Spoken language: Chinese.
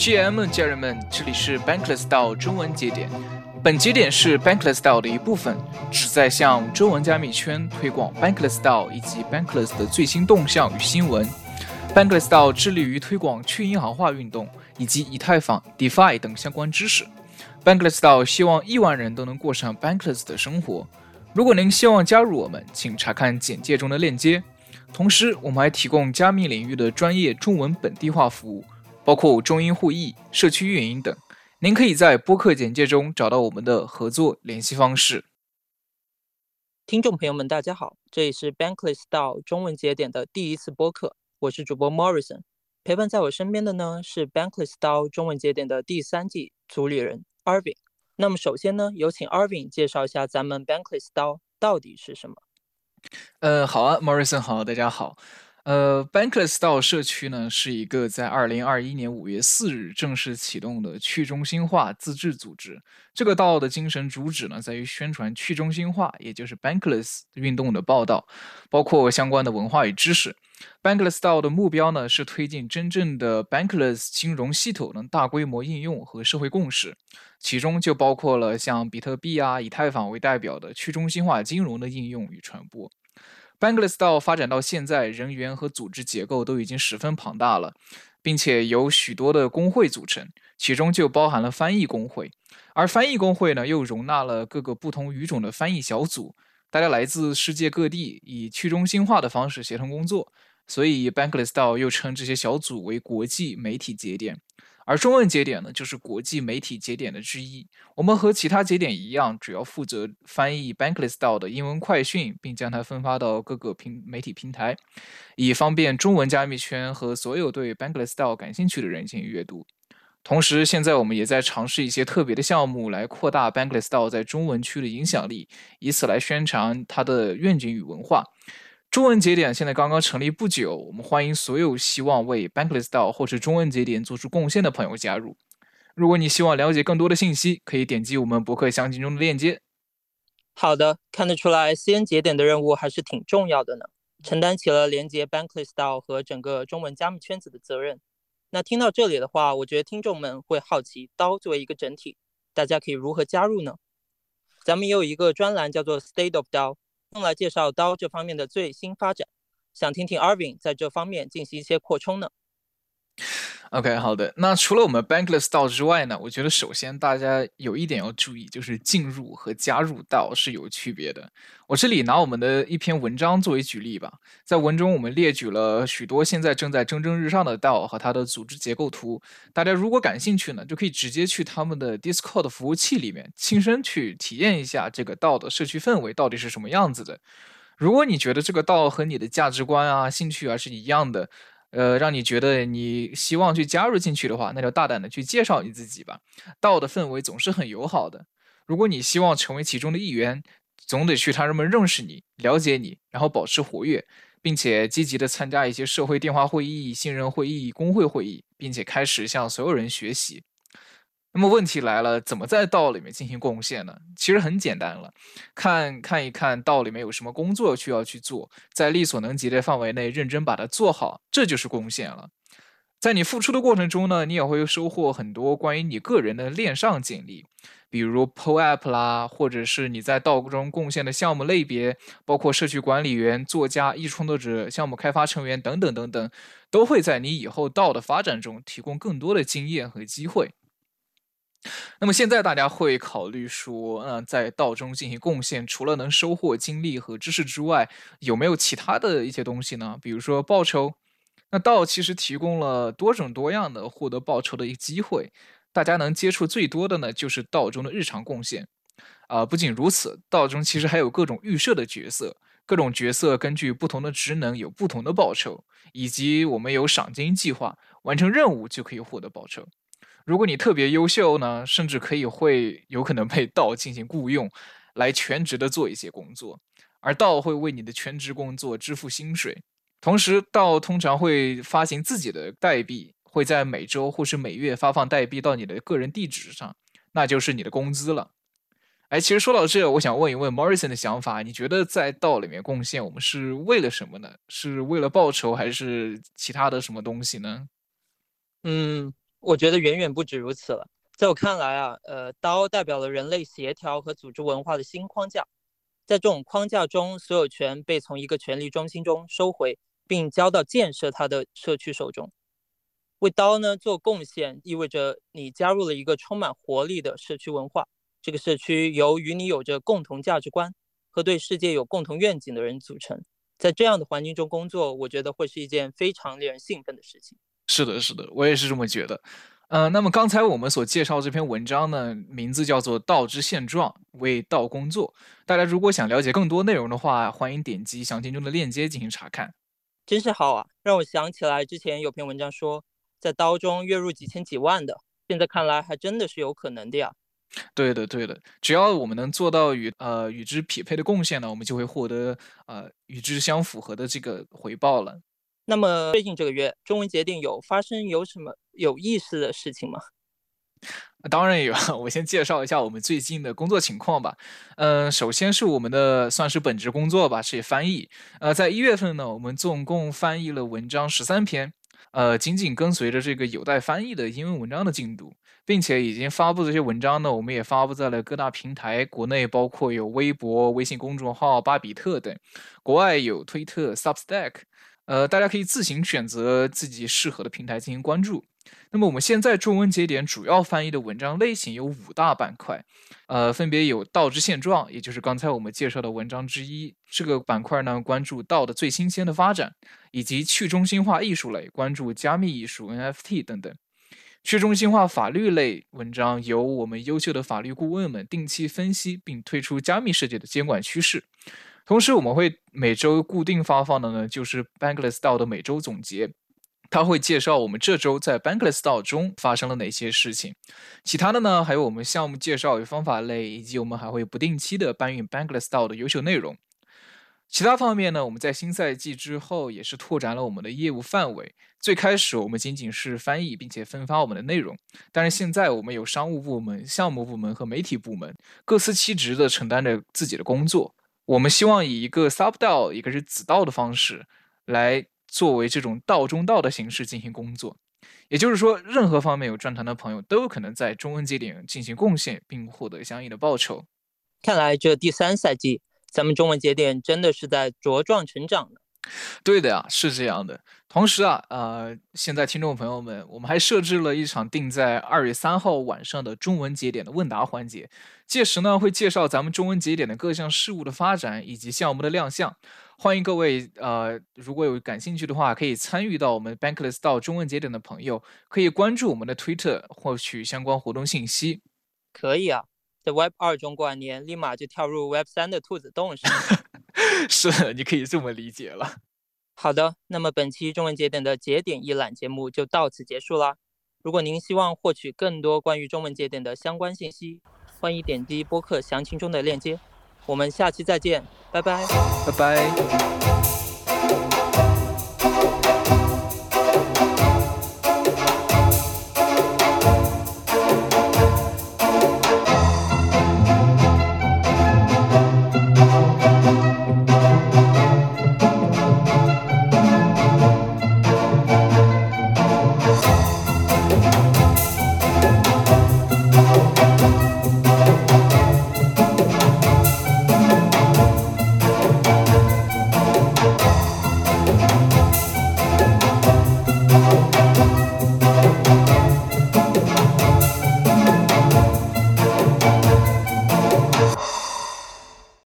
GM 家人们，这里是 Bankless 道中文节点。本节点是 Bankless 道的一部分，旨在向中文加密圈推广 Bankless 道以及 Bankless 的最新动向与新闻。Bankless 道致力于推广去银行化运动以及以太坊、DeFi 等相关知识。Bankless 道希望亿万人都能过上 Bankless 的生活。如果您希望加入我们，请查看简介中的链接。同时，我们还提供加密领域的专业中文本地化服务。包括中英互译、社区运营等，您可以在播客简介中找到我们的合作联系方式。听众朋友们，大家好，这里是 Bankless 到中文节点的第一次播客，我是主播 Morrison，陪伴在我身边的呢是 Bankless 到中文节点的第三季主理人 Arvin。那么首先呢，有请 Arvin 介绍一下咱们 Bankless 到到底是什么。呃，好啊，Morrison 好，大家好。呃，Bankless DAO 社区呢，是一个在二零二一年五月四日正式启动的去中心化自治组织。这个 DAO 的精神主旨呢，在于宣传去中心化，也就是 Bankless 运动的报道，包括相关的文化与知识。Bankless DAO 的目标呢，是推进真正的 Bankless 金融系统能大规模应用和社会共识，其中就包括了像比特币啊、以太坊为代表的去中心化金融的应用与传播。Bankless DAO 发展到现在，人员和组织结构都已经十分庞大了，并且由许多的工会组成，其中就包含了翻译工会。而翻译工会呢，又容纳了各个不同语种的翻译小组，大家来自世界各地，以去中心化的方式协同工作，所以 Bankless DAO 又称这些小组为国际媒体节点。而中文节点呢，就是国际媒体节点的之一。我们和其他节点一样，主要负责翻译 Bankless DAO 的英文快讯，并将它分发到各个平媒体平台，以方便中文加密圈和所有对 Bankless DAO 感兴趣的人进行阅读。同时，现在我们也在尝试一些特别的项目，来扩大 Bankless DAO 在中文区的影响力，以此来宣传它的愿景与文化。中文节点现在刚刚成立不久，我们欢迎所有希望为 Bankless DAO 或是中文节点做出贡献的朋友加入。如果你希望了解更多的信息，可以点击我们博客详情中的链接。好的，看得出来，CN 节点的任务还是挺重要的呢，承担起了连接 Bankless DAO 和整个中文加密圈子的责任。那听到这里的话，我觉得听众们会好奇，刀作为一个整体，大家可以如何加入呢？咱们也有一个专栏叫做 State of DAO。用来介绍刀这方面的最新发展，想听听 Arvin 在这方面进行一些扩充呢。OK，好的。那除了我们 Bankless DAO 之外呢？我觉得首先大家有一点要注意，就是进入和加入 DAO 是有区别的。我这里拿我们的一篇文章作为举例吧。在文中我们列举了许多现在正在蒸蒸日上的 DAO 和它的组织结构图。大家如果感兴趣呢，就可以直接去他们的 Discord 服务器里面，亲身去体验一下这个 DAO 的社区氛围到底是什么样子的。如果你觉得这个 DAO 和你的价值观啊、兴趣啊是一样的，呃，让你觉得你希望去加入进去的话，那就大胆的去介绍你自己吧。道的氛围总是很友好的。如果你希望成为其中的一员，总得去他人们认识你、了解你，然后保持活跃，并且积极的参加一些社会电话会议、信任会议、工会会议，并且开始向所有人学习。那么问题来了，怎么在道里面进行贡献呢？其实很简单了，看看一看道里面有什么工作需要去做，在力所能及的范围内认真把它做好，这就是贡献了。在你付出的过程中呢，你也会收获很多关于你个人的链上经历，比如 PO App 啦，或者是你在道中贡献的项目类别，包括社区管理员、作家、艺术创作者、项目开发成员等等等等，都会在你以后道的发展中提供更多的经验和机会。那么现在大家会考虑说，嗯，在道中进行贡献，除了能收获经历和知识之外，有没有其他的一些东西呢？比如说报酬。那道其实提供了多种多样的获得报酬的一个机会，大家能接触最多的呢，就是道中的日常贡献。啊，不仅如此，道中其实还有各种预设的角色，各种角色根据不同的职能有不同的报酬，以及我们有赏金计划，完成任务就可以获得报酬。如果你特别优秀呢，甚至可以会有可能被道进行雇佣，来全职的做一些工作，而道会为你的全职工作支付薪水。同时，道通常会发行自己的代币，会在每周或是每月发放代币到你的个人地址上，那就是你的工资了。哎，其实说到这，我想问一问 Morrison 的想法，你觉得在道里面贡献，我们是为了什么呢？是为了报酬，还是其他的什么东西呢？嗯。我觉得远远不止如此了。在我看来啊，呃刀代表了人类协调和组织文化的新框架。在这种框架中，所有权被从一个权力中心中收回，并交到建设它的社区手中。为刀呢做贡献，意味着你加入了一个充满活力的社区文化。这个社区由与你有着共同价值观和对世界有共同愿景的人组成。在这样的环境中工作，我觉得会是一件非常令人兴奋的事情。是的，是的，我也是这么觉得。呃，那么刚才我们所介绍这篇文章呢，名字叫做《道之现状：为道工作》。大家如果想了解更多内容的话，欢迎点击详情中的链接进行查看。真是好啊，让我想起来之前有篇文章说，在刀中月入几千几万的，现在看来还真的是有可能的呀。对的，对的，只要我们能做到与呃与之匹配的贡献呢，我们就会获得呃与之相符合的这个回报了。那么最近这个月，中文节定有发生有什么有意思的事情吗？当然有，我先介绍一下我们最近的工作情况吧。嗯，首先是我们的算是本职工作吧，是翻译。呃，在一月份呢，我们总共翻译了文章十三篇。呃，紧紧跟随着这个有待翻译的英文文章的进度，并且已经发布这些文章呢，我们也发布在了各大平台，国内包括有微博、微信公众号、巴比特等，国外有推特、Substack。呃，大家可以自行选择自己适合的平台进行关注。那么我们现在中文节点主要翻译的文章类型有五大板块，呃，分别有道之现状，也就是刚才我们介绍的文章之一。这个板块呢，关注道的最新鲜的发展，以及去中心化艺术类，关注加密艺术、NFT 等等。去中心化法律类文章由我们优秀的法律顾问们定期分析并推出加密世界的监管趋势。同时，我们会每周固定发放的呢，就是 Bankless DAO 的每周总结，它会介绍我们这周在 Bankless DAO 中发生了哪些事情。其他的呢，还有我们项目介绍与方法类，以及我们还会不定期的搬运 Bankless DAO 的优秀内容。其他方面呢，我们在新赛季之后也是拓展了我们的业务范围。最开始我们仅仅是翻译并且分发我们的内容，但是现在我们有商务部门、项目部门和媒体部门，各司其职的承担着自己的工作。我们希望以一个 sub 道，一个是子道的方式，来作为这种道中道的形式进行工作。也就是说，任何方面有转团的朋友都有可能在中文节点进行贡献，并获得相应的报酬。看来这第三赛季，咱们中文节点真的是在茁壮成长呢。对的呀，是这样的。同时啊，呃，现在听众朋友们，我们还设置了一场定在二月三号晚上的中文节点的问答环节。届时呢，会介绍咱们中文节点的各项事务的发展以及项目的亮相。欢迎各位，呃，如果有感兴趣的话，可以参与到我们 Bankless 到中文节点的朋友，可以关注我们的 Twitter 获取相关活动信息。可以啊，在 Web 二中过完年，立马就跳入 Web 三的兔子洞上。是，你可以这么理解了。好的，那么本期中文节点的节点一览节目就到此结束啦。如果您希望获取更多关于中文节点的相关信息，欢迎点击播客详情中的链接。我们下期再见，拜拜，拜拜。